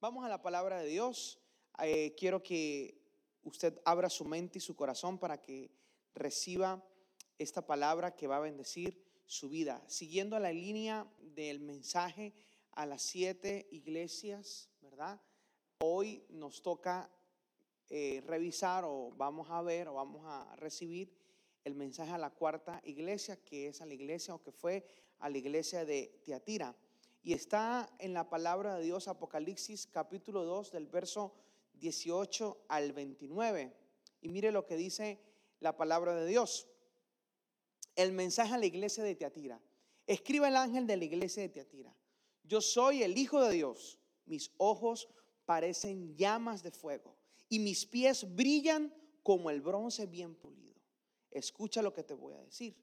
Vamos a la palabra de Dios. Eh, quiero que usted abra su mente y su corazón para que reciba esta palabra que va a bendecir su vida. Siguiendo la línea del mensaje a las siete iglesias, ¿verdad? Hoy nos toca eh, revisar o vamos a ver o vamos a recibir el mensaje a la cuarta iglesia, que es a la iglesia o que fue a la iglesia de Tiatira. Y está en la palabra de Dios, Apocalipsis capítulo 2, del verso 18 al 29. Y mire lo que dice la palabra de Dios. El mensaje a la iglesia de Tiatira. Escriba el ángel de la iglesia de Tiatira. Yo soy el Hijo de Dios. Mis ojos parecen llamas de fuego y mis pies brillan como el bronce bien pulido. Escucha lo que te voy a decir.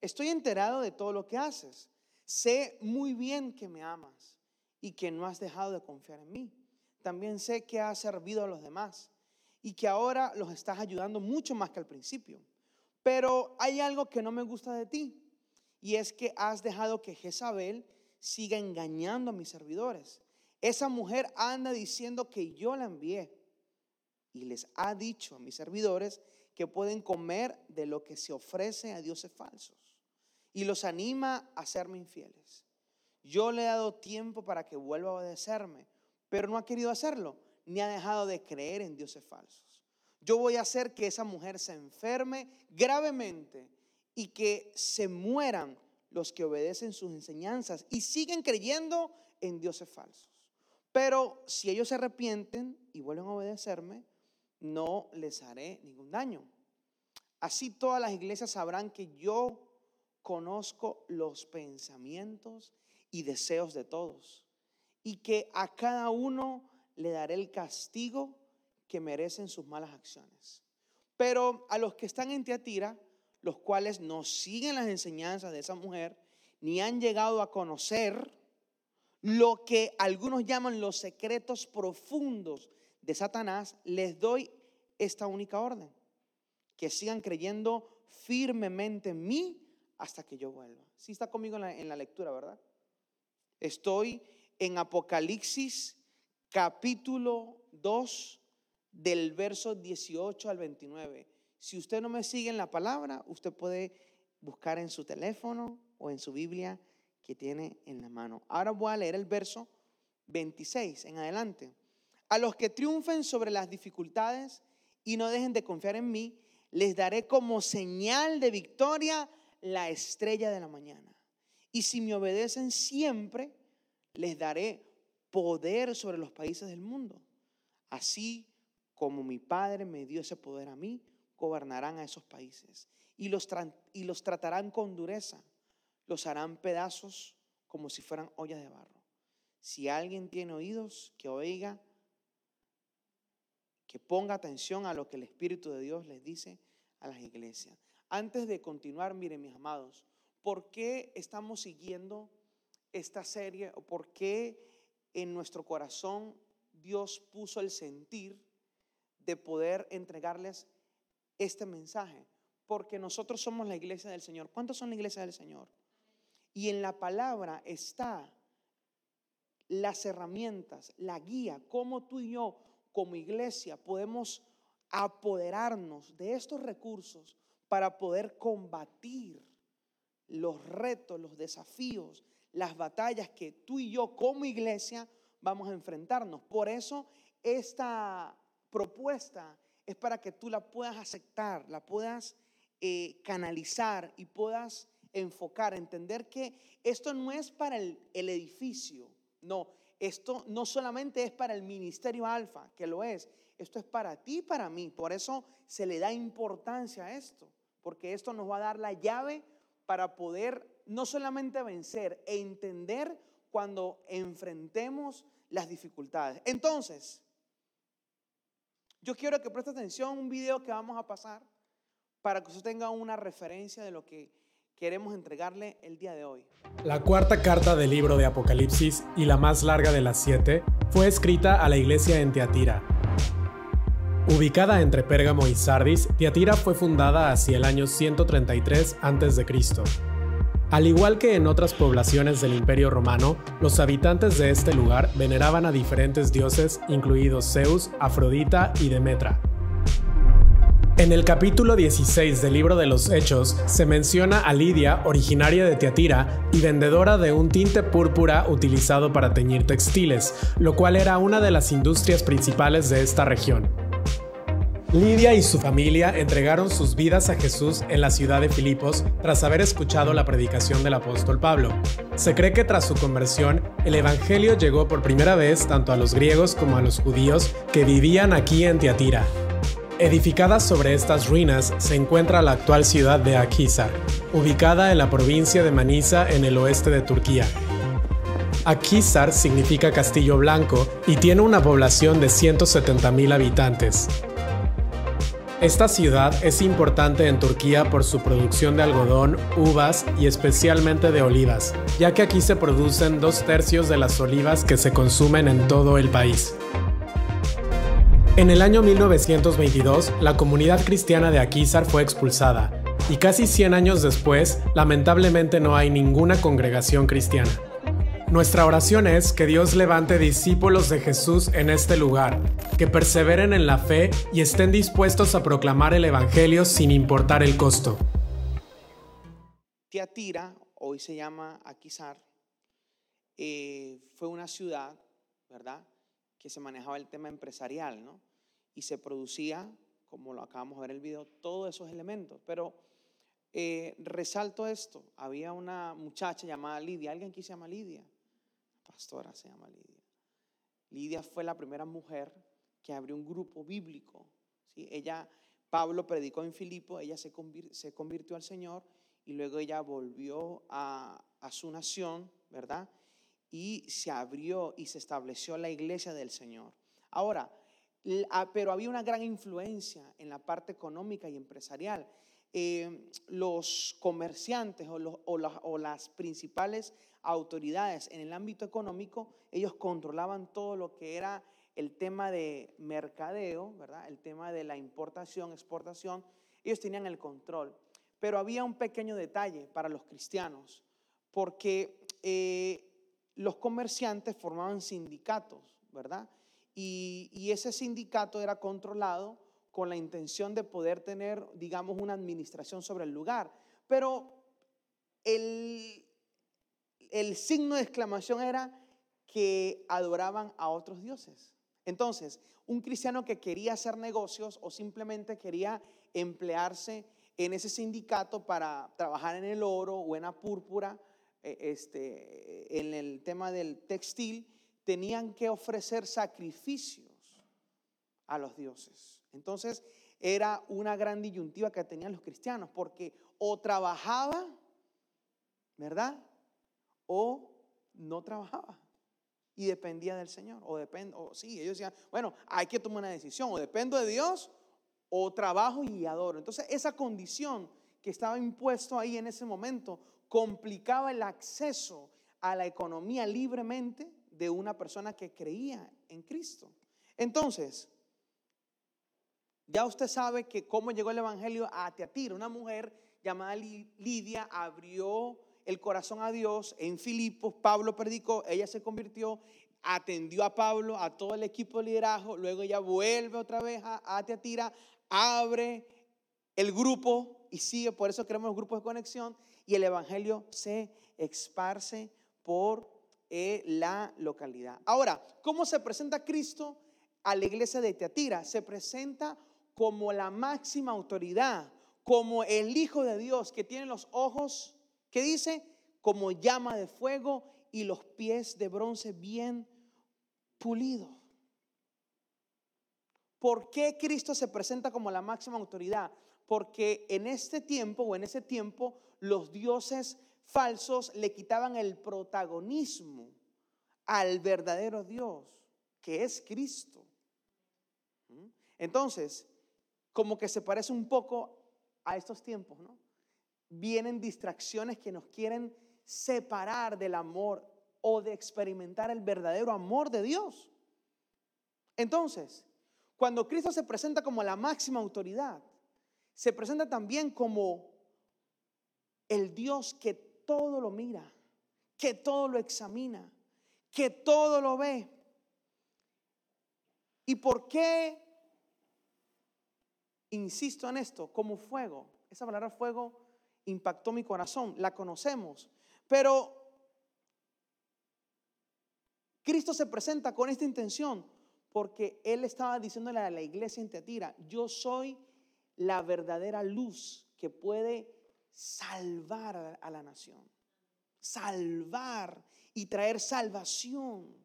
Estoy enterado de todo lo que haces. Sé muy bien que me amas y que no has dejado de confiar en mí. También sé que has servido a los demás y que ahora los estás ayudando mucho más que al principio. Pero hay algo que no me gusta de ti y es que has dejado que Jezabel siga engañando a mis servidores. Esa mujer anda diciendo que yo la envié y les ha dicho a mis servidores que pueden comer de lo que se ofrece a dioses falsos y los anima a serme infieles. Yo le he dado tiempo para que vuelva a obedecerme, pero no ha querido hacerlo, ni ha dejado de creer en dioses falsos. Yo voy a hacer que esa mujer se enferme gravemente y que se mueran los que obedecen sus enseñanzas y siguen creyendo en dioses falsos. Pero si ellos se arrepienten y vuelven a obedecerme, no les haré ningún daño. Así todas las iglesias sabrán que yo conozco los pensamientos y deseos de todos y que a cada uno le daré el castigo que merecen sus malas acciones. Pero a los que están en Teatira, los cuales no siguen las enseñanzas de esa mujer, ni han llegado a conocer lo que algunos llaman los secretos profundos de Satanás, les doy esta única orden, que sigan creyendo firmemente en mí hasta que yo vuelva. Si está conmigo en la, en la lectura, ¿verdad? Estoy en Apocalipsis capítulo 2 del verso 18 al 29. Si usted no me sigue en la palabra, usted puede buscar en su teléfono o en su Biblia que tiene en la mano. Ahora voy a leer el verso 26 en adelante. A los que triunfen sobre las dificultades y no dejen de confiar en mí, les daré como señal de victoria la estrella de la mañana. Y si me obedecen siempre, les daré poder sobre los países del mundo. Así como mi Padre me dio ese poder a mí, gobernarán a esos países. Y los, y los tratarán con dureza. Los harán pedazos como si fueran ollas de barro. Si alguien tiene oídos, que oiga, que ponga atención a lo que el Espíritu de Dios les dice a las iglesias. Antes de continuar, miren mis amados, ¿por qué estamos siguiendo esta serie o por qué en nuestro corazón Dios puso el sentir de poder entregarles este mensaje? Porque nosotros somos la iglesia del Señor. ¿Cuántos son la iglesia del Señor? Y en la palabra está las herramientas, la guía, cómo tú y yo como iglesia podemos apoderarnos de estos recursos para poder combatir los retos, los desafíos, las batallas que tú y yo como iglesia vamos a enfrentarnos. Por eso esta propuesta es para que tú la puedas aceptar, la puedas eh, canalizar y puedas enfocar, entender que esto no es para el, el edificio, no, esto no solamente es para el ministerio alfa, que lo es, esto es para ti y para mí. Por eso se le da importancia a esto porque esto nos va a dar la llave para poder no solamente vencer e entender cuando enfrentemos las dificultades. Entonces, yo quiero que preste atención a un video que vamos a pasar para que usted tenga una referencia de lo que queremos entregarle el día de hoy. La cuarta carta del libro de Apocalipsis y la más larga de las siete fue escrita a la iglesia en Teatira Ubicada entre Pérgamo y Sardis, Tiatira fue fundada hacia el año 133 a.C. Al igual que en otras poblaciones del Imperio Romano, los habitantes de este lugar veneraban a diferentes dioses, incluidos Zeus, Afrodita y Demetra. En el capítulo 16 del libro de los Hechos se menciona a Lidia, originaria de Tiatira y vendedora de un tinte púrpura utilizado para teñir textiles, lo cual era una de las industrias principales de esta región. Lidia y su familia entregaron sus vidas a Jesús en la ciudad de Filipos tras haber escuchado la predicación del apóstol Pablo. Se cree que tras su conversión, el Evangelio llegó por primera vez tanto a los griegos como a los judíos que vivían aquí en Tiatira. Edificada sobre estas ruinas se encuentra la actual ciudad de Akhisar, ubicada en la provincia de Manisa en el oeste de Turquía. Akhisar significa castillo blanco y tiene una población de 170.000 habitantes. Esta ciudad es importante en Turquía por su producción de algodón, uvas y especialmente de olivas, ya que aquí se producen dos tercios de las olivas que se consumen en todo el país. En el año 1922, la comunidad cristiana de Akhisar fue expulsada, y casi 100 años después, lamentablemente no hay ninguna congregación cristiana. Nuestra oración es que Dios levante discípulos de Jesús en este lugar, que perseveren en la fe y estén dispuestos a proclamar el Evangelio sin importar el costo. Tiatira, hoy se llama Aquisar, eh, fue una ciudad, ¿verdad? Que se manejaba el tema empresarial, ¿no? Y se producía, como lo acabamos de ver en el video, todos esos elementos. Pero eh, resalto esto, había una muchacha llamada Lidia, ¿alguien aquí se llama Lidia? Pastora se llama Lidia. Lidia fue la primera mujer que abrió un grupo bíblico. ¿sí? Ella, Pablo predicó en Filipo, ella se, convirtió al Señor y luego ella volvió a, su nación, ¿verdad? Y se abrió y se estableció la iglesia del Señor. Ahora, pero había una gran influencia en la parte económica y empresarial. Eh, los comerciantes o, o, las principales autoridades en el ámbito económico, ellos controlaban todo lo que era el tema de mercadeo, ¿verdad? El tema de la importación, exportación, ellos tenían el control. Pero había un pequeño detalle para los cristianos, porque eh, los comerciantes formaban sindicatos, ¿verdad? Y, y ese sindicato era controlado con la intención de poder tener, digamos, una administración sobre el lugar. Pero el, el signo de exclamación era que adoraban a otros dioses. Entonces, un cristiano que quería hacer negocios o simplemente quería emplearse en ese sindicato para trabajar en el oro o en la púrpura, eh, este, en el tema del textil, tenían que ofrecer sacrificios a los dioses. Entonces, era una gran disyuntiva que tenían los cristianos, porque o trabajaba, ¿verdad? O no trabajaba y dependía del Señor. O depende, o sí, ellos decían, bueno, hay que tomar una decisión, o dependo de Dios o trabajo y adoro. Entonces, esa condición que estaba impuesto ahí en ese momento complicaba el acceso a la economía libremente de una persona que creía en Cristo. Entonces, ya usted sabe que cómo llegó el Evangelio a Teatira, una mujer llamada Lidia abrió el corazón a Dios. En Filipos, Pablo predicó, ella se convirtió, atendió a Pablo, a todo el equipo de liderazgo, luego ella vuelve otra vez a, a Teatira, abre el grupo y sigue, por eso creamos grupos de conexión y el Evangelio se esparce por eh, la localidad. Ahora, ¿cómo se presenta Cristo a la iglesia de Teatira? Se presenta como la máxima autoridad, como el Hijo de Dios que tiene los ojos ¿Qué dice? Como llama de fuego y los pies de bronce bien pulidos. ¿Por qué Cristo se presenta como la máxima autoridad? Porque en este tiempo o en ese tiempo los dioses falsos le quitaban el protagonismo al verdadero Dios, que es Cristo. ¿Mm? Entonces, como que se parece un poco a estos tiempos, ¿no? Vienen distracciones que nos quieren separar del amor o de experimentar el verdadero amor de Dios. Entonces, cuando Cristo se presenta como la máxima autoridad, se presenta también como el Dios que todo lo mira, que todo lo examina, que todo lo ve. ¿Y por qué insisto en esto? Como fuego. Esa palabra fuego impactó mi corazón, la conocemos. Pero Cristo se presenta con esta intención porque Él estaba diciéndole a la iglesia en Teatira, yo soy la verdadera luz que puede salvar a la nación, salvar y traer salvación,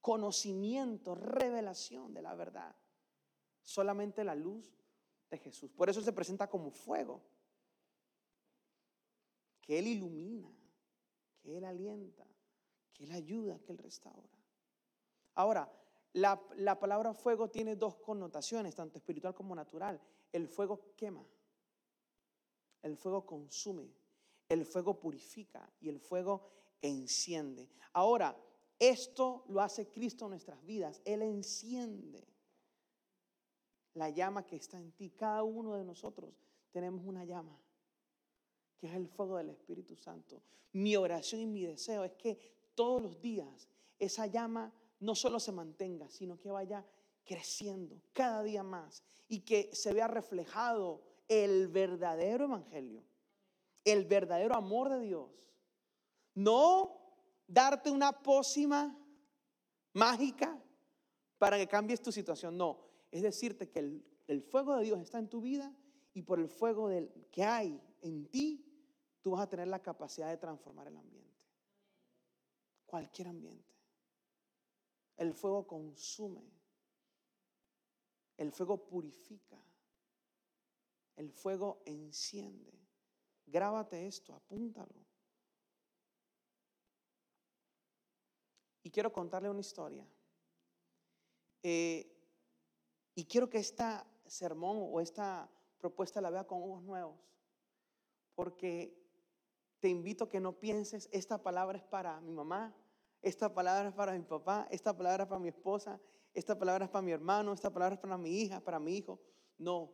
conocimiento, revelación de la verdad. Solamente la luz de Jesús. Por eso se presenta como fuego, que Él ilumina, que Él alienta, que Él ayuda, que Él restaura. Ahora, la, la, palabra fuego tiene dos connotaciones, tanto espiritual como natural. El fuego quema, el fuego consume, el fuego purifica y el fuego enciende. Ahora, esto lo hace Cristo en nuestras vidas. Él enciende la llama que está en ti. Cada uno de nosotros tenemos una llama, que es el fuego del Espíritu Santo. Mi oración y mi deseo es que todos los días esa llama no solo se mantenga, sino que vaya creciendo cada día más y que se vea reflejado el verdadero evangelio, el verdadero amor de Dios. No darte una pócima mágica para que cambies tu situación, no, es decirte que el, fuego de Dios está en tu vida y por el fuego del, que hay en ti, tú vas a tener la capacidad de transformar el ambiente. Cualquier ambiente. El fuego consume. El fuego purifica. El fuego enciende. Grábate esto, apúntalo. Y quiero contarle una historia. Eh, y quiero que esta sermón o esta propuesta la vea con ojos nuevos, porque te invito a que no pienses, esta palabra es para mi mamá, esta palabra es para mi papá, esta palabra es para mi esposa, esta palabra es para mi hermano, esta palabra es para mi hija, para mi hijo. No,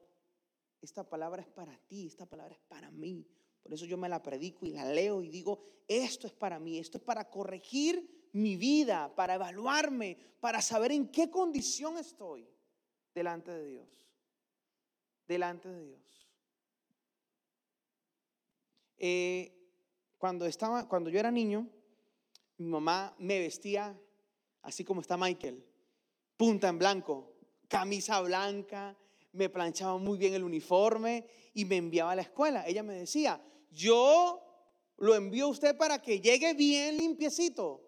esta palabra es para ti, esta palabra es para mí. Por eso yo me la predico y la leo y digo, esto es para mí, esto es para corregir mi vida, para evaluarme, para saber en qué condición estoy delante de Dios. Delante de Dios. Eh, cuando, estaba, cuando yo era niño, mi mamá me vestía así como está Michael, punta en blanco, camisa blanca, me planchaba muy bien el uniforme y me enviaba a la escuela. Ella me decía, yo lo envío a usted para que llegue bien limpiecito.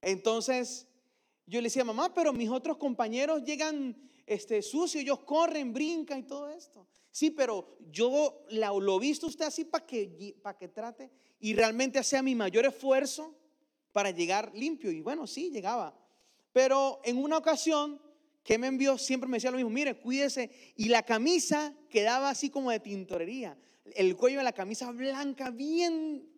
Entonces, yo le decía, mamá, pero mis otros compañeros llegan este, sucios, ellos corren, brincan y todo esto. Sí, pero yo lo he visto usted así para que, para que trate y realmente hacía mi mayor esfuerzo para llegar limpio. Y bueno, sí, llegaba. Pero en una ocasión que me envió, siempre me decía lo mismo, mire, cuídese. Y la camisa quedaba así como de tintorería. El cuello de la camisa blanca, bien,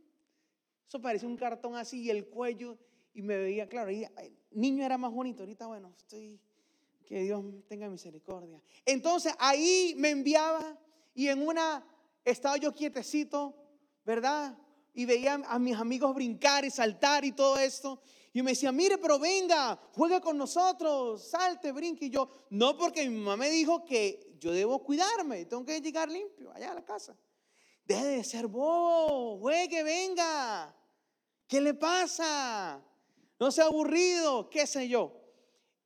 eso parecía un cartón así, y el cuello, y me veía, claro, ahí, niño era más bonito, ahorita bueno, estoy, que Dios tenga misericordia. Entonces ahí me enviaba y en una estaba yo quietecito, ¿verdad? Y veía a mis amigos brincar y saltar y todo esto. Y me decía, mire, pero venga, juegue con nosotros, salte, brinque. Y yo, no, porque mi mamá me dijo que yo debo cuidarme, tengo que llegar limpio allá a la casa. Deje de ser bobo, juegue, venga. ¿Qué le pasa? no sea aburrido, qué sé yo.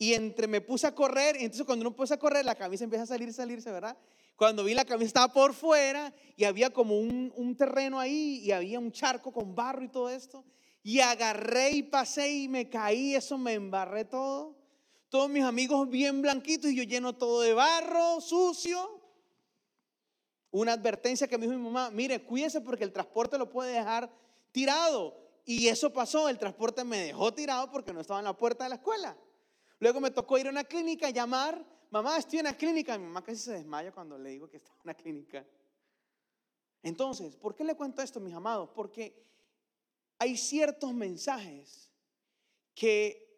Y entre me puse a correr, y entonces cuando uno puse a correr, la camisa empieza a salir, salirse, ¿verdad? Cuando vi la camisa estaba por fuera y había como un, un terreno ahí y había un charco con barro y todo esto. Y agarré y pasé y me caí, eso me embarré todo. Todos mis amigos bien blanquitos y yo lleno todo de barro, sucio. Una advertencia que me dijo mi mamá, mire, cuídese porque el transporte lo puede dejar tirado. Y eso pasó, el transporte me dejó tirado porque no estaba en la puerta de la escuela. Luego me tocó ir a una clínica, llamar, mamá, estoy en la clínica. Mi mamá casi se desmaya cuando le digo que está en una clínica. Entonces, ¿por qué le cuento esto, mis amados? Porque hay ciertos mensajes que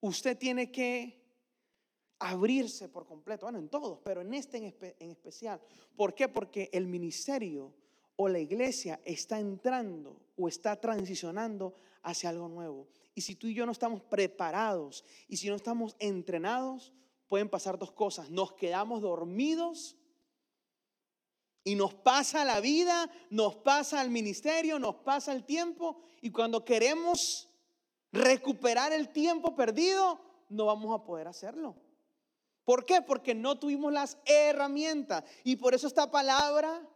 usted tiene que abrirse por completo, bueno, en todos, pero en este en, en especial. ¿Por qué? Porque el ministerio o la iglesia está entrando o está transicionando hacia algo nuevo. Y si tú y yo no estamos preparados y si no estamos entrenados, pueden pasar dos cosas. Nos quedamos dormidos y nos pasa la vida, nos pasa el ministerio, nos pasa el tiempo y cuando queremos recuperar el tiempo perdido, no vamos a poder hacerlo. ¿Por qué? Porque no tuvimos las herramientas. Y por eso esta palabra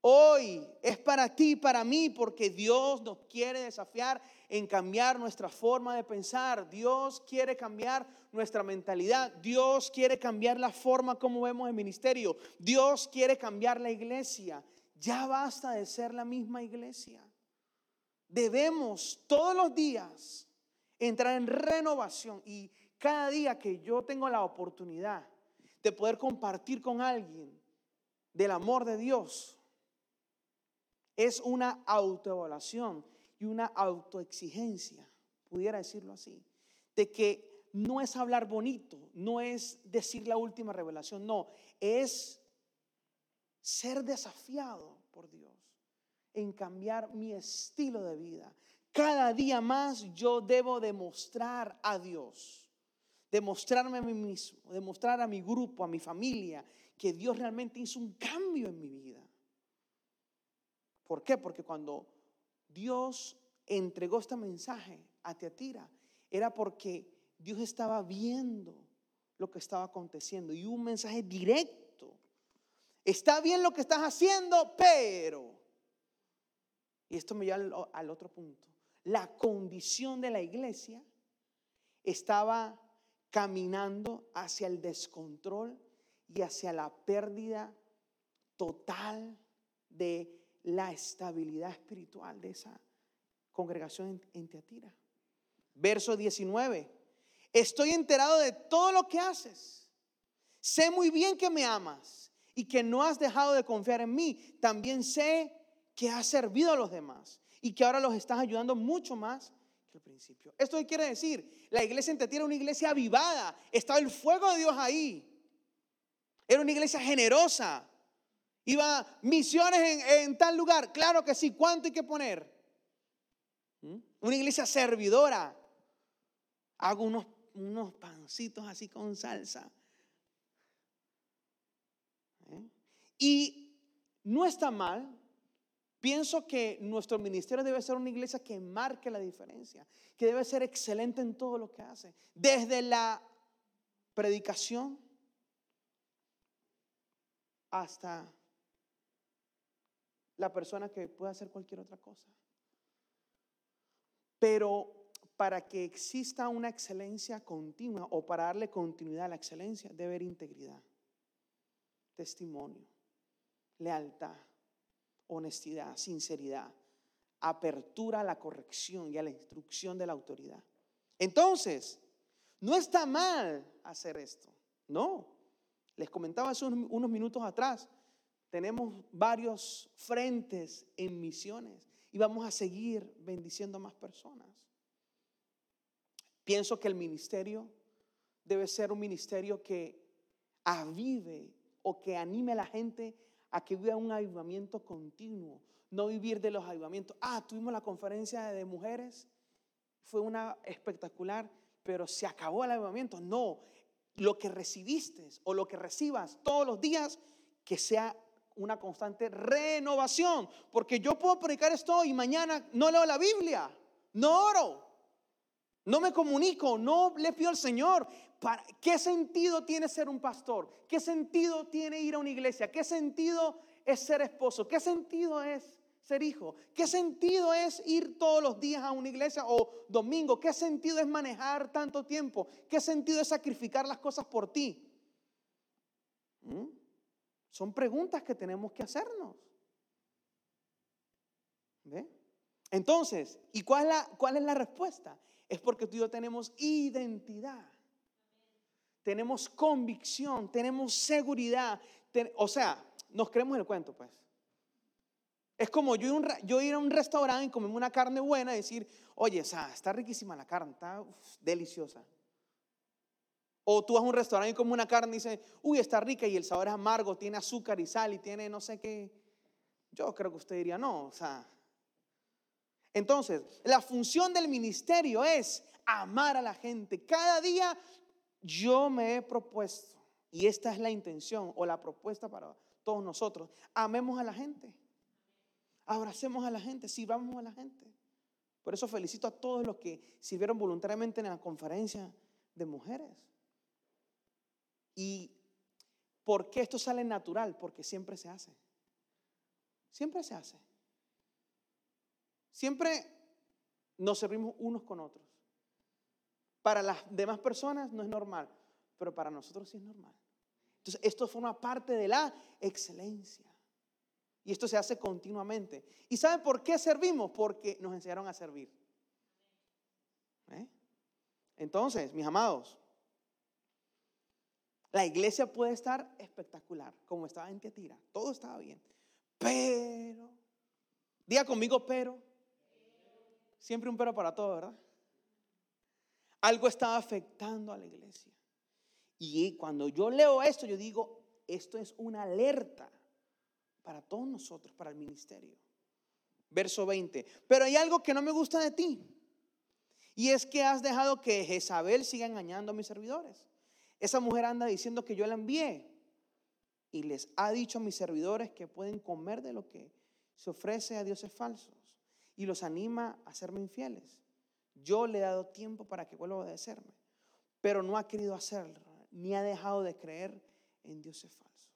hoy es para ti, para mí, porque Dios nos quiere desafiar en cambiar nuestra forma de pensar. Dios quiere cambiar nuestra mentalidad. Dios quiere cambiar la forma como vemos el ministerio. Dios quiere cambiar la iglesia. Ya basta de ser la misma iglesia. Debemos todos los días entrar en renovación y cada día que yo tengo la oportunidad de poder compartir con alguien del amor de Dios, es una autoevaluación y una autoexigencia, pudiera decirlo así, de que no es hablar bonito, no es decir la última revelación, no, es ser desafiado por Dios en cambiar mi estilo de vida. Cada día más yo debo demostrar a Dios, demostrarme a mí mismo, demostrar a mi grupo, a mi familia, que Dios realmente hizo un cambio en mi vida. ¿Por qué? Porque cuando Dios entregó este mensaje a Teatira, era porque Dios estaba viendo lo que estaba aconteciendo y un mensaje directo. Está bien lo que estás haciendo, pero, y esto me lleva al, otro punto, la condición de la iglesia estaba caminando hacia el descontrol y hacia la pérdida total de la estabilidad espiritual de esa congregación en, Teatira. Verso 19. Estoy enterado de todo lo que haces. Sé muy bien que me amas y que no has dejado de confiar en mí. También sé que has servido a los demás y que ahora los estás ayudando mucho más que al principio. ¿Esto qué quiere decir? La iglesia en Teatira era una iglesia avivada. Estaba el fuego de Dios ahí. Era una iglesia generosa. Iba misiones en, tal lugar. Claro que sí. ¿Cuánto hay que poner? ¿Mm? Una iglesia servidora. Hago unos, unos pancitos así con salsa. ¿Eh? Y no está mal. Pienso que nuestro ministerio debe ser una iglesia que marque la diferencia, que debe ser excelente en todo lo que hace, desde la predicación hasta la persona que puede hacer cualquier otra cosa. Pero para que exista una excelencia continua o para darle continuidad a la excelencia, debe haber integridad, testimonio, lealtad, honestidad, sinceridad, apertura a la corrección y a la instrucción de la autoridad. Entonces, no está mal hacer esto, no. Les comentaba hace unos minutos atrás, tenemos varios frentes en misiones y vamos a seguir bendiciendo a más personas. Pienso que el ministerio debe ser un ministerio que avive o que anime a la gente a que viva un avivamiento continuo, no vivir de los avivamientos. Ah, tuvimos la conferencia de mujeres, fue una espectacular, pero se acabó el avivamiento. No, lo que recibiste o lo que recibas todos los días, que sea una constante renovación. Porque yo puedo predicar esto y mañana no leo la Biblia, no oro, no me comunico, no le pido al Señor. ¿Para, ¿Qué sentido tiene ser un pastor? ¿Qué sentido tiene ir a una iglesia? ¿Qué sentido es ser esposo? ¿Qué sentido es ser hijo? ¿Qué sentido es ir todos los días a una iglesia o domingo? ¿Qué sentido es manejar tanto tiempo? ¿Qué sentido es sacrificar las cosas por ti? ¿Mm? Son preguntas que tenemos que hacernos. Entonces, ¿y cuál es, la, respuesta? Es porque tú y yo tenemos identidad, tenemos convicción, tenemos seguridad. o sea, nos creemos el cuento, pues. Es como yo, ir a un restaurante y comerme una carne buena y decir, oye, sea, está riquísima la carne, está deliciosa. O tú vas a un restaurante y comes una carne y dices, uy, está rica y el sabor es amargo, tiene azúcar y sal y tiene no sé qué. Yo creo que usted diría, no, o sea. Entonces, la función del ministerio es amar a la gente. Cada día yo me he propuesto, y esta es la intención o la propuesta para todos nosotros, amemos a la gente, abracemos a la gente, sirvamos a la gente. Por eso felicito a todos los que sirvieron voluntariamente en la conferencia de mujeres. ¿Y por qué esto sale natural? Porque siempre se hace. Siempre se hace. Siempre nos servimos unos con otros. Para las demás personas no es normal, pero para nosotros sí es normal. Entonces, esto forma parte de la excelencia. Y esto se hace continuamente. ¿Y saben por qué servimos? Porque nos enseñaron a servir. ¿Eh? Entonces, mis amados, la iglesia puede estar espectacular, como estaba en Tiatira. Todo estaba bien. Pero, diga conmigo, pero. Siempre un pero para todo, ¿verdad? Algo estaba afectando a la iglesia. Y cuando yo leo esto, yo digo, esto es una alerta para todos nosotros, para el ministerio. Verso 20. Pero hay algo que no me gusta de ti. Y es que has dejado que Jezabel siga engañando a mis servidores. Esa mujer anda diciendo que yo la envié. Y les ha dicho a mis servidores que pueden comer de lo que se ofrece a dioses falsos. Y los anima a serme infieles. Yo le he dado tiempo para que vuelva a obedecerme. Pero no ha querido hacerlo. Ni ha dejado de creer en dioses falsos.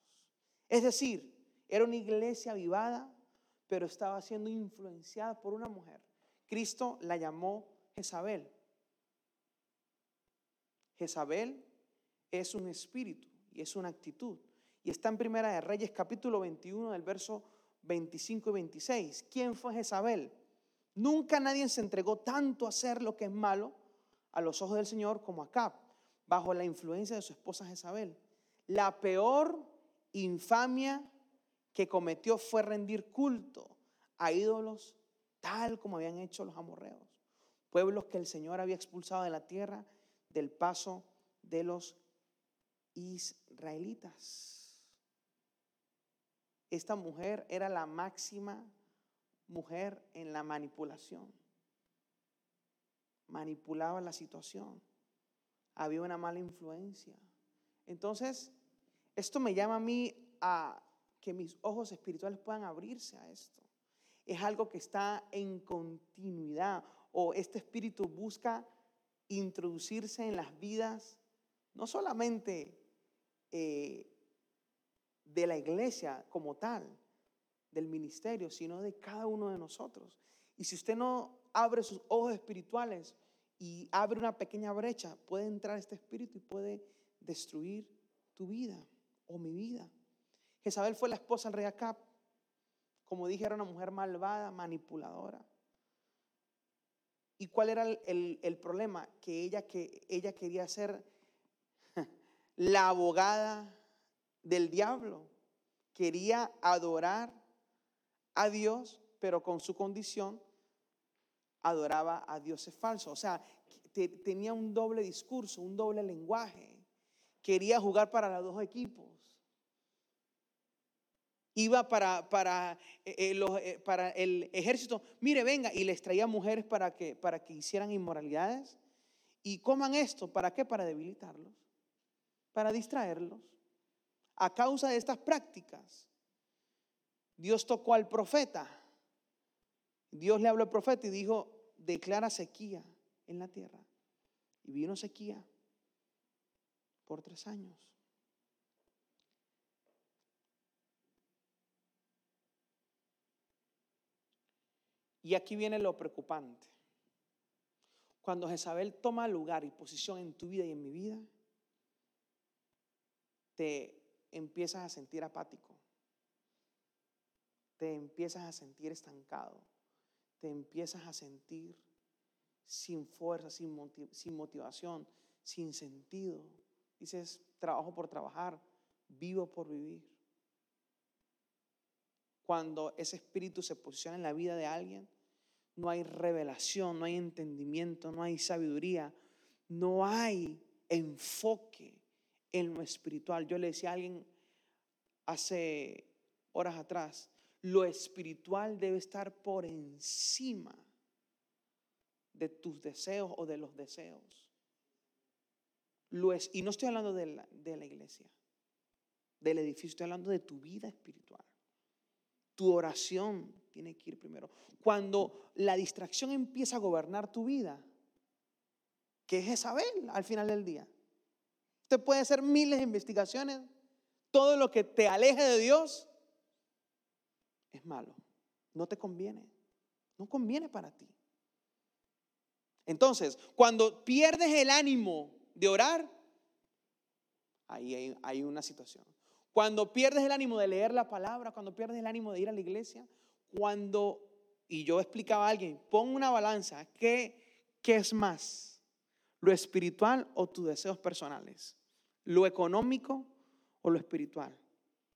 Es decir, era una iglesia avivada, pero estaba siendo influenciada por una mujer. Cristo la llamó Jezabel. Jezabel es un espíritu y es una actitud. Y está en Primera de Reyes capítulo 21 del verso 25 y 26. ¿Quién fue Jezabel? Nunca nadie se entregó tanto a hacer lo que es malo a los ojos del Señor como Acab, bajo la influencia de su esposa Jezabel. La peor infamia que cometió fue rendir culto a ídolos tal como habían hecho los amorreos, pueblos que el Señor había expulsado de la tierra del paso de los israelitas. Esta mujer era la máxima mujer en la manipulación. Manipulaba la situación. Había una mala influencia. Entonces, esto me llama a mí a que mis ojos espirituales puedan abrirse a esto. Es algo que está en continuidad o este espíritu busca introducirse en las vidas, no solamente eh, de la iglesia como tal, del ministerio, sino de cada uno de nosotros. Y si usted no abre sus ojos espirituales y abre una pequeña brecha, puede entrar este espíritu y puede destruir tu vida o mi vida. Jezabel fue la esposa del rey Acab. Como dije, era una mujer malvada, manipuladora. ¿Y cuál era el, problema? Que ella, que ella quería ser la abogada del diablo. Quería adorar a Dios, pero con su condición adoraba a dioses falsos. O sea, tenía un doble discurso, un doble lenguaje. Quería jugar para los dos equipos iba para, eh, eh, eh, para, el ejército, mire, venga, y les traía mujeres para que, para que hicieran inmoralidades. Y coman esto, ¿para qué? Para debilitarlos, para distraerlos. A causa de estas prácticas, Dios tocó al profeta. Dios le habló al profeta y dijo, declara sequía en la tierra. Y vino sequía por tres años. Y aquí viene lo preocupante. Cuando Jezabel toma lugar y posición en tu vida y en mi vida, te empiezas a sentir apático, te empiezas a sentir estancado, te empiezas a sentir sin fuerza, sin, motivación, sin sentido. Dices, trabajo por trabajar, vivo por vivir. Cuando ese espíritu se posiciona en la vida de alguien, no hay revelación, no hay entendimiento, no hay sabiduría, no hay enfoque en lo espiritual. Yo le decía a alguien hace horas atrás, lo espiritual debe estar por encima de tus deseos o de los deseos. Y no estoy hablando de la, de la iglesia, del edificio, estoy hablando de tu vida espiritual. Tu oración tiene que ir primero. Cuando la distracción empieza a gobernar tu vida, ¿qué es Isabel al final del día? Puede hacer miles de investigaciones, todo lo que te aleje de Dios es malo, no te conviene, no conviene para ti. Entonces, cuando pierdes el ánimo de orar, ahí hay, hay, una situación. Cuando pierdes el ánimo de leer la palabra, cuando pierdes el ánimo de ir a la iglesia, cuando, y yo explicaba a alguien, pon una balanza, ¿qué, qué es más? ¿Lo espiritual o tus deseos personales? ¿Lo económico o lo espiritual?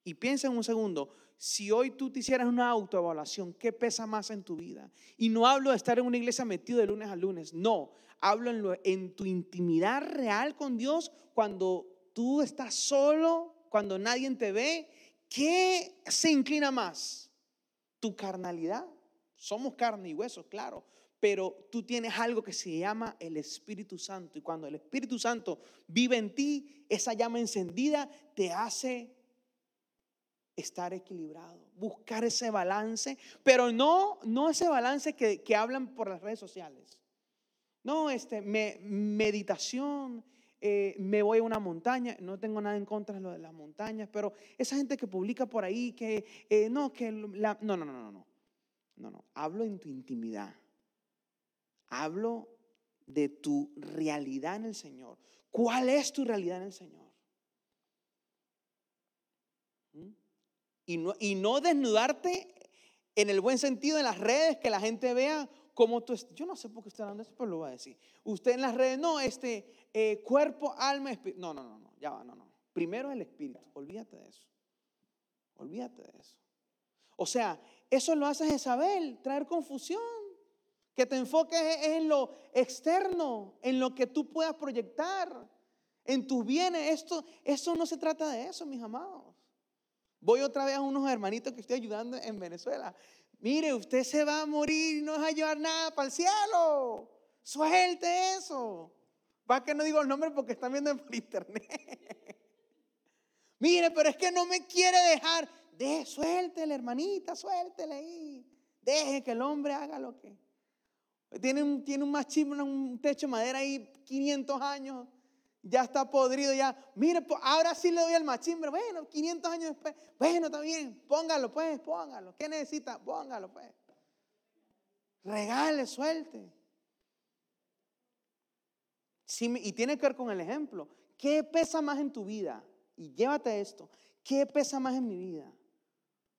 Y piensa en un segundo, si hoy tú te hicieras una autoevaluación, ¿qué pesa más en tu vida? Y no hablo de estar en una iglesia metido de lunes a lunes, no, hablo en, en tu intimidad real con Dios cuando tú estás solo, cuando nadie te ve, ¿qué se inclina más? ¿Tu carnalidad? Somos carne y hueso, claro, pero tú tienes algo que se llama el Espíritu Santo y cuando el Espíritu Santo vive en ti, esa llama encendida te hace estar equilibrado, buscar ese balance, pero no, no ese balance que, que hablan por las redes sociales. No, este, me, meditación, eh, me voy a una montaña, no tengo nada en contra de lo de las montañas, pero esa gente que publica por ahí que, eh, no, que la, no, no, no, no, no, no, no, hablo en tu intimidad, hablo de tu realidad en el Señor. ¿Cuál es tu realidad en el Señor? y no, desnudarte en el buen sentido en las redes, que la gente vea cómo tú. Yo no sé por qué estoy hablando de eso, pero lo voy a decir. Usted en las redes, no, este eh, cuerpo, alma, espíritu. No, no, no, no, ya va, no, no. Primero el espíritu, olvídate de eso. Olvídate de eso. O sea, eso lo hace Isabel, traer confusión. Que te enfoques en lo externo, en lo que tú puedas proyectar, en tus bienes. Esto, eso no se trata de eso, mis amados. Voy otra vez a unos hermanitos que estoy ayudando en Venezuela. Mire, usted se va a morir y no va a llevar nada para el cielo. Suelte eso. Va que no digo el nombre porque están viendo por internet. Mire, pero es que no me quiere dejar. De, suéltele, hermanita, suéltele ahí. Deje que el hombre haga lo que. Tiene un, tiene un un techo de madera ahí, 500 años ya está podrido, ya, mire, ahora sí le doy al machimbre, bueno, 500 años después, bueno, está bien, póngalo pues, póngalo, ¿qué necesita? Póngalo pues. Regale, suelte. y tiene que ver con el ejemplo. ¿Qué pesa más en tu vida? Y llévate esto. ¿Qué pesa más en mi vida?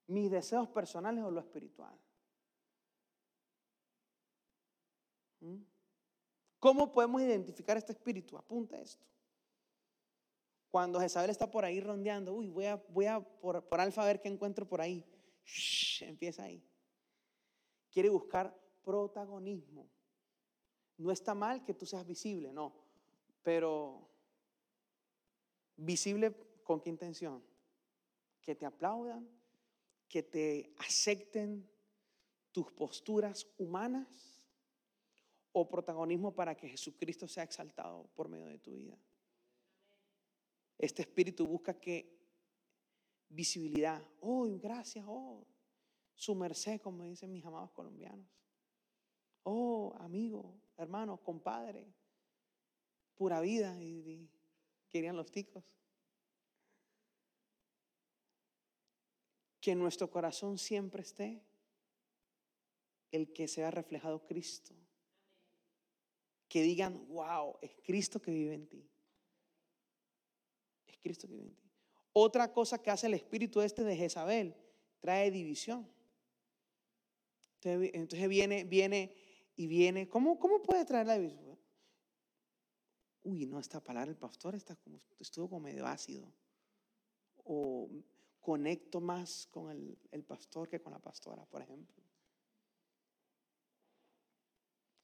¿Mis deseos personales o lo espiritual? ¿Mm? ¿Cómo podemos identificar este espíritu? Apunta esto. Cuando Jezabel está por ahí rondeando, uy, voy a, voy a por, por alfa a ver qué encuentro por ahí. empieza ahí. Quiere buscar protagonismo. No está mal que tú seas visible, no. Pero visible con qué intención? Que te aplaudan, que te acepten tus posturas humanas o protagonismo para que Jesucristo sea exaltado por medio de tu vida. Este espíritu busca que visibilidad, oh, gracias, oh, su merced, como dicen mis amados colombianos. Oh, amigo, hermano, compadre, pura vida, y, querían los ticos. Que en nuestro corazón siempre esté el que sea reflejado Cristo que digan, wow, es Cristo que vive en ti. Es Cristo que vive en ti. Otra cosa que hace el espíritu este de Jezabel, trae división. Entonces, viene, viene y viene. ¿Cómo, ¿Cómo puede traer la división? Uy, no, esta palabra el pastor está como, estuvo como medio ácido. O conecto más con el, el pastor que con la pastora, por ejemplo.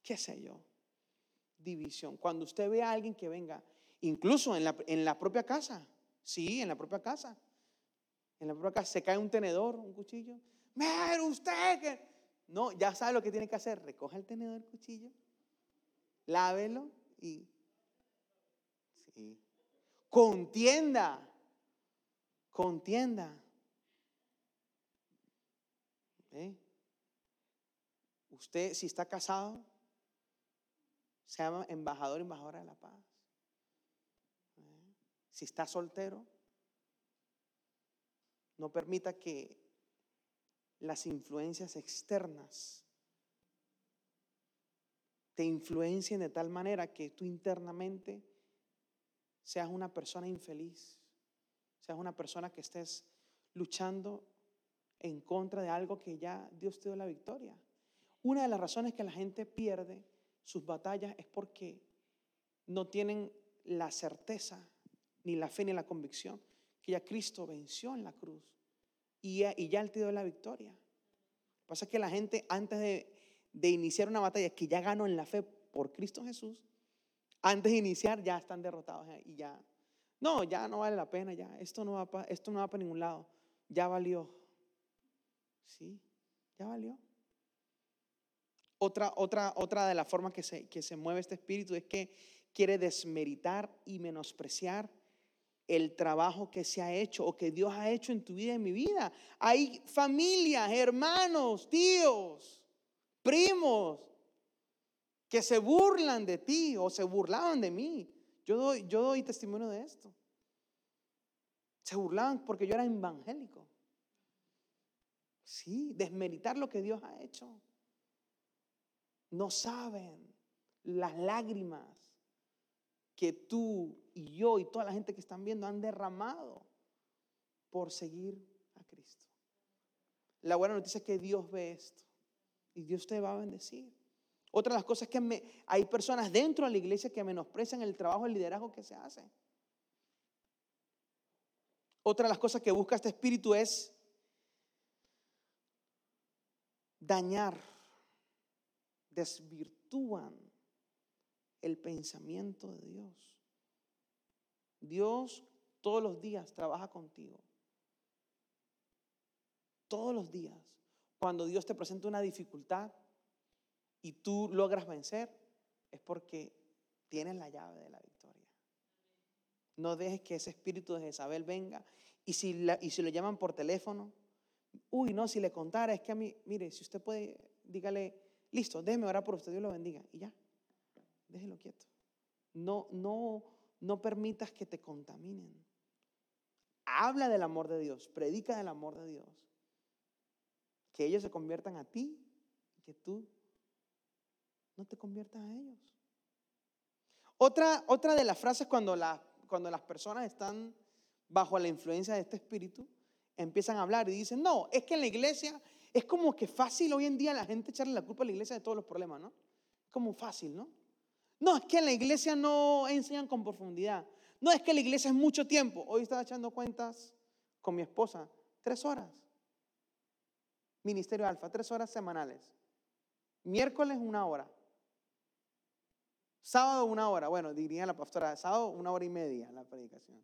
¿Qué sé yo? División. Cuando usted ve a alguien que venga, incluso en la, en la propia casa, sí, en la propia casa, en la propia casa se cae un tenedor, un cuchillo. Mira, usted que. No, ya sabe lo que tiene que hacer. Recoge el tenedor, el cuchillo, lávelo y. Sí. Contienda. Contienda. ¿Eh? Usted, si está casado, se llama embajador, embajadora de la paz. Si está soltero, no permita que las influencias externas te influencien de tal manera que tú internamente seas una persona infeliz, seas una persona que estés luchando en contra de algo que ya Dios te dio la victoria. Una de las razones que la gente pierde sus batallas es porque no tienen la certeza, ni la fe, ni la convicción que ya Cristo venció en la cruz y ya, y ya Él te dio la victoria. Lo que pasa es que la gente antes de, iniciar una batalla que ya ganó en la fe por Cristo Jesús, antes de iniciar ya están derrotados y ya, no, ya no vale la pena, ya, esto no va para, esto no va para ningún lado, ya valió. Sí, ya valió. Otra, otra, otra de las formas que se, que se mueve este espíritu es que quiere desmeritar y menospreciar el trabajo que se ha hecho o que Dios ha hecho en tu vida y en mi vida. Hay familias, hermanos, tíos, primos que se burlan de ti o se burlaban de mí. Yo doy, yo doy testimonio de esto. Se burlaban porque yo era evangélico. Sí, desmeritar lo que Dios ha hecho. No saben las lágrimas que tú y yo y toda la gente que están viendo han derramado por seguir a Cristo. La buena noticia es que Dios ve esto y Dios te va a bendecir. Otra de las cosas es que hay personas dentro de la iglesia que menosprecian el trabajo, el liderazgo que se hace. Otra de las cosas que busca este espíritu es dañar, desvirtúan el pensamiento de Dios. Dios todos los días trabaja contigo. Todos los días. Cuando Dios te presenta una dificultad y tú logras vencer, es porque tienes la llave de la victoria. No dejes que ese espíritu de Jezabel venga. Y si, y si lo llaman por teléfono, uy, no, si le contara, es que a mí, mire, si usted puede, dígale, listo, déjeme orar por usted, Dios lo bendiga. Y ya, déjelo quieto. No, no, no permitas que te contaminen. Habla del amor de Dios, predica del amor de Dios. Que ellos se conviertan a ti y que tú no te conviertas a ellos. Otra, otra de las frases cuando, cuando las personas están bajo la influencia de este espíritu, empiezan a hablar y dicen, no, es que en la iglesia es como que fácil hoy en día la gente echarle la culpa a la iglesia de todos los problemas, ¿no? Es como fácil, ¿no? No, es que en la iglesia no enseñan con profundidad. No, es que la iglesia es mucho tiempo. Hoy estaba echando cuentas con mi esposa, tres horas. Ministerio Alfa, tres horas semanales. Miércoles, una hora. Sábado, una hora. Bueno, diría la pastora, sábado, una hora y media la predicación.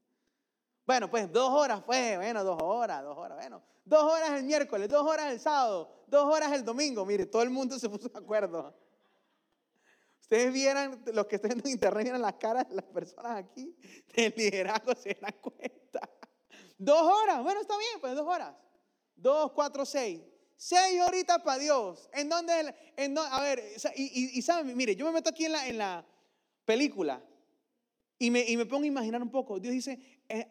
Bueno, pues dos horas, pues, bueno, dos horas, dos horas, bueno. Dos horas el miércoles, dos horas el sábado, dos horas el domingo. Mire, todo el mundo se puso de acuerdo. Ustedes vieran, los que están en internet, vieran las caras de las personas aquí del liderazgo, se dan cuenta. Dos horas, bueno, está bien, pues dos horas. Dos, cuatro, seis. Seis horitas para Dios. ¿En dónde? En a ver, y, y, saben, mire, yo me meto aquí en la, en la película y me, y me pongo a imaginar un poco. Dios dice, eh,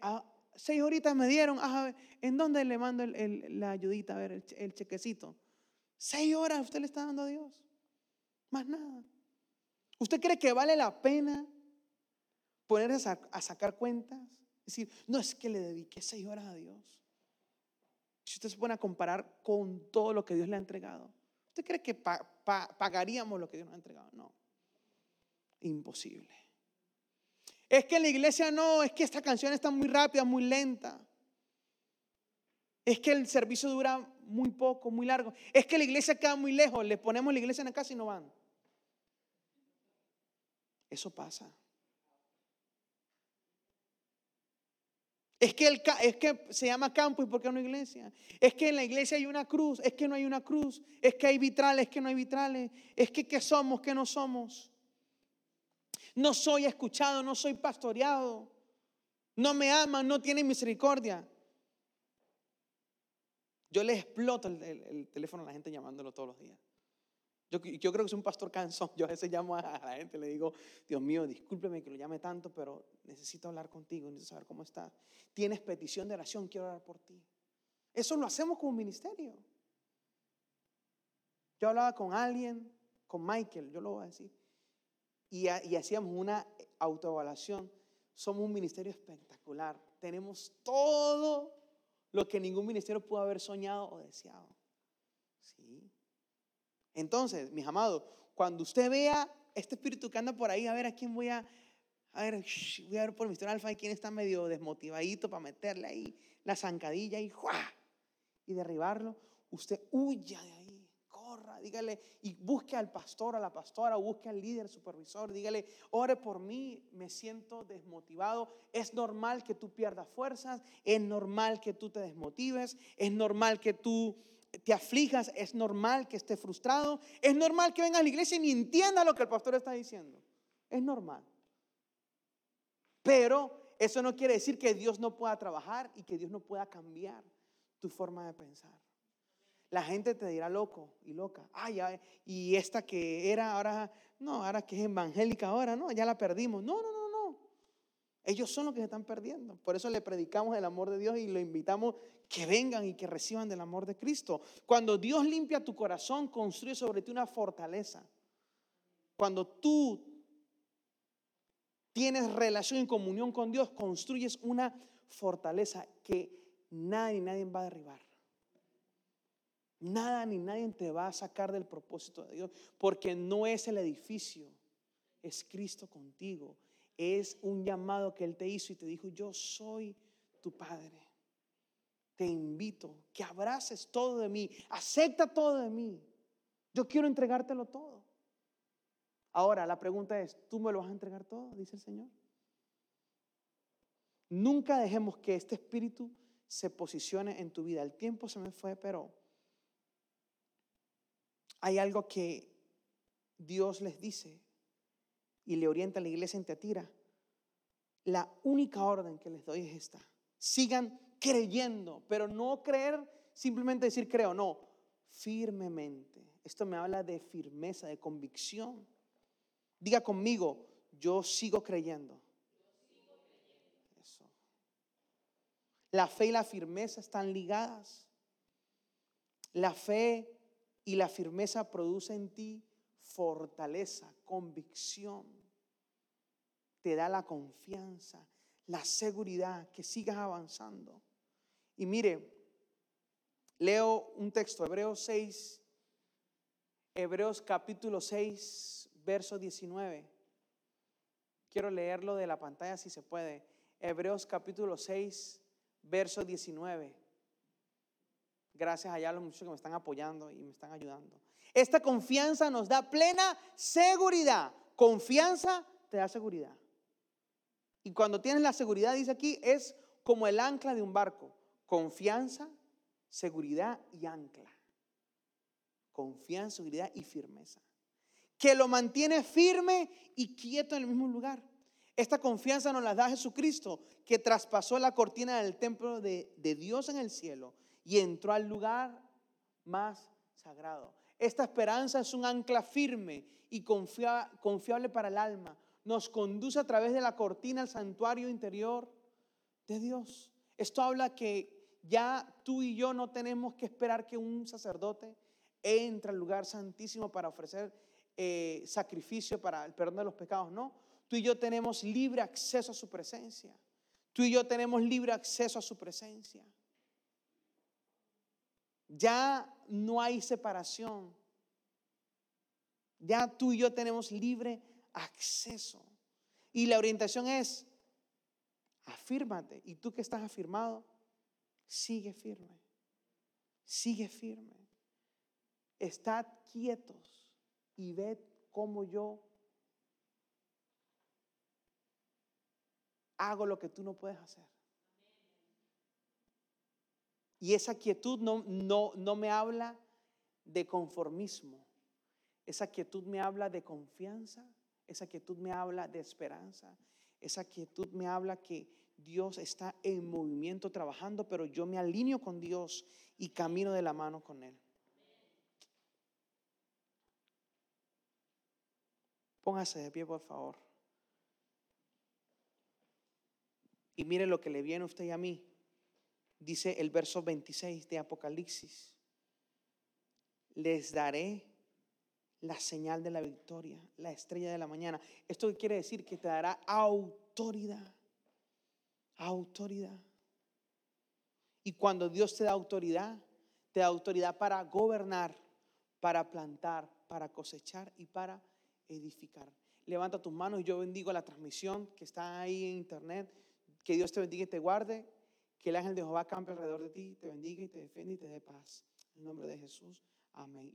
seis horitas me dieron, ah, ¿en dónde le mando la ayudita? A ver, el, chequecito. Seis horas usted le está dando a Dios. Más nada. ¿Usted cree que vale la pena ponerse a, sacar cuentas? Decir, no es que le dedique seis horas a Dios. Si usted se pone a comparar con todo lo que Dios le ha entregado, ¿usted cree que pagaríamos lo que Dios nos ha entregado? No, imposible. Es que la iglesia no, es que esta canción está muy rápida, muy lenta. Es que el servicio dura muy poco, muy largo. Es que la iglesia queda muy lejos, le ponemos la iglesia en la casa y no van. Eso pasa. Es que, el, es que se llama campo y ¿por qué no iglesia? Es que en la iglesia hay una cruz, es que no hay una cruz, es que hay vitrales, es que no hay vitrales, es que qué somos, qué no somos. No soy escuchado, no soy pastoreado, no me aman, no tienen misericordia. Yo le exploto el, teléfono a la gente llamándolo todos los días. Yo, creo que soy un pastor cansón. Yo a veces llamo a la gente y le digo, Dios mío, discúlpeme que lo llame tanto, pero necesito hablar contigo, necesito saber cómo estás. Tienes petición de oración, quiero orar por ti. Eso lo hacemos como ministerio. Yo hablaba con alguien, con Michael, yo lo voy a decir, y, y hacíamos una autoevaluación. Somos un ministerio espectacular. Tenemos todo lo que ningún ministerio pudo haber soñado o deseado. ¿Sí? Entonces, mis amados, cuando usted vea este espíritu que anda por ahí, a ver a quién voy a, a ver, voy a ver por Mr. Alfa y quién está medio desmotivadito para meterle ahí la zancadilla y, y derribarlo, usted huya de dígale y busque al pastor, a la pastora, busque al líder, supervisor, dígale, ore por mí, me siento desmotivado. Es normal que tú pierdas fuerzas, es normal que tú te desmotives, es normal que tú te aflijas, es normal que estés frustrado, es normal que vengas a la iglesia y ni entienda lo que el pastor está diciendo. Es normal. Pero eso no quiere decir que Dios no pueda trabajar y que Dios no pueda cambiar tu forma de pensar la gente te dirá loco y loca. Ay, y esta que era ahora, no, ahora que es evangélica ahora, no, ya la perdimos. No, no, no, no. Ellos son los que se están perdiendo. Por eso le predicamos el amor de Dios y lo invitamos que vengan y que reciban del amor de Cristo. Cuando Dios limpia tu corazón, construye sobre ti una fortaleza. Cuando tú tienes relación y comunión con Dios, construyes una fortaleza que nadie, nadie va a derribar. Nada ni nadie te va a sacar del propósito de Dios, porque no es el edificio, es Cristo contigo. Es un llamado que Él te hizo y te dijo, yo soy tu Padre. Te invito que abraces todo de mí, acepta todo de mí. Yo quiero entregártelo todo. Ahora, la pregunta es, ¿tú me lo vas a entregar todo? Dice el Señor. Nunca dejemos que este espíritu se posicione en tu vida. El tiempo se me fue, pero hay algo que Dios les dice y le orienta a la iglesia en Teatira. La única orden que les doy es esta. Sigan creyendo, pero no creer simplemente decir creo, no, firmemente. Esto me habla de firmeza, de convicción. Diga conmigo, yo sigo creyendo. La fe y la firmeza están ligadas. La fe y la firmeza produce en ti fortaleza, convicción. Te da la confianza, la seguridad que sigas avanzando. Y mire, leo un texto, Hebreos 6, Hebreos capítulo 6, verso 19. Quiero leerlo de la pantalla si se puede. Hebreos capítulo 6, verso 19. Gracias allá a los muchachos que me están apoyando y me están ayudando. Esta confianza nos da plena seguridad. Confianza te da seguridad. Y cuando tienes la seguridad, dice aquí, es como el ancla de un barco. Confianza, seguridad y ancla. Confianza, seguridad y firmeza. Que lo mantiene firme y quieto en el mismo lugar. Esta confianza nos la da Jesucristo, que traspasó la cortina del templo de, de Dios en el cielo y entró al lugar más sagrado. Esta esperanza es un ancla firme y confiable para el alma. Nos conduce a través de la cortina al santuario interior de Dios. Esto habla que ya tú y yo no tenemos que esperar que un sacerdote entre al lugar santísimo para ofrecer eh, sacrificio para el perdón de los pecados. No, tú y yo tenemos libre acceso a su presencia. Tú y yo tenemos libre acceso a su presencia. Ya no hay separación. Ya tú y yo tenemos libre acceso. Y la orientación es, afírmate. Y tú que estás afirmado, sigue firme. Sigue firme. Estad quietos y ved cómo yo hago lo que tú no puedes hacer. Y esa quietud no, no, no me habla de conformismo. Esa quietud me habla de confianza. Esa quietud me habla de esperanza. Esa quietud me habla que Dios está en movimiento trabajando, pero yo me alineo con Dios y camino de la mano con Él. Póngase de pie, por favor. Y mire lo que le viene a usted y a mí. Dice el verso 26 de Apocalipsis. Les daré la señal de la victoria, la estrella de la mañana. Esto quiere decir que te dará autoridad. Autoridad. Y cuando Dios te da autoridad, te da autoridad para gobernar, para plantar, para cosechar y para edificar. Levanta tus manos y yo bendigo la transmisión que está ahí en internet. Que Dios te bendiga y te guarde. Que el ángel de Jehová campe alrededor de ti, te bendiga y te defienda y te dé paz. En el nombre de Jesús. Amén.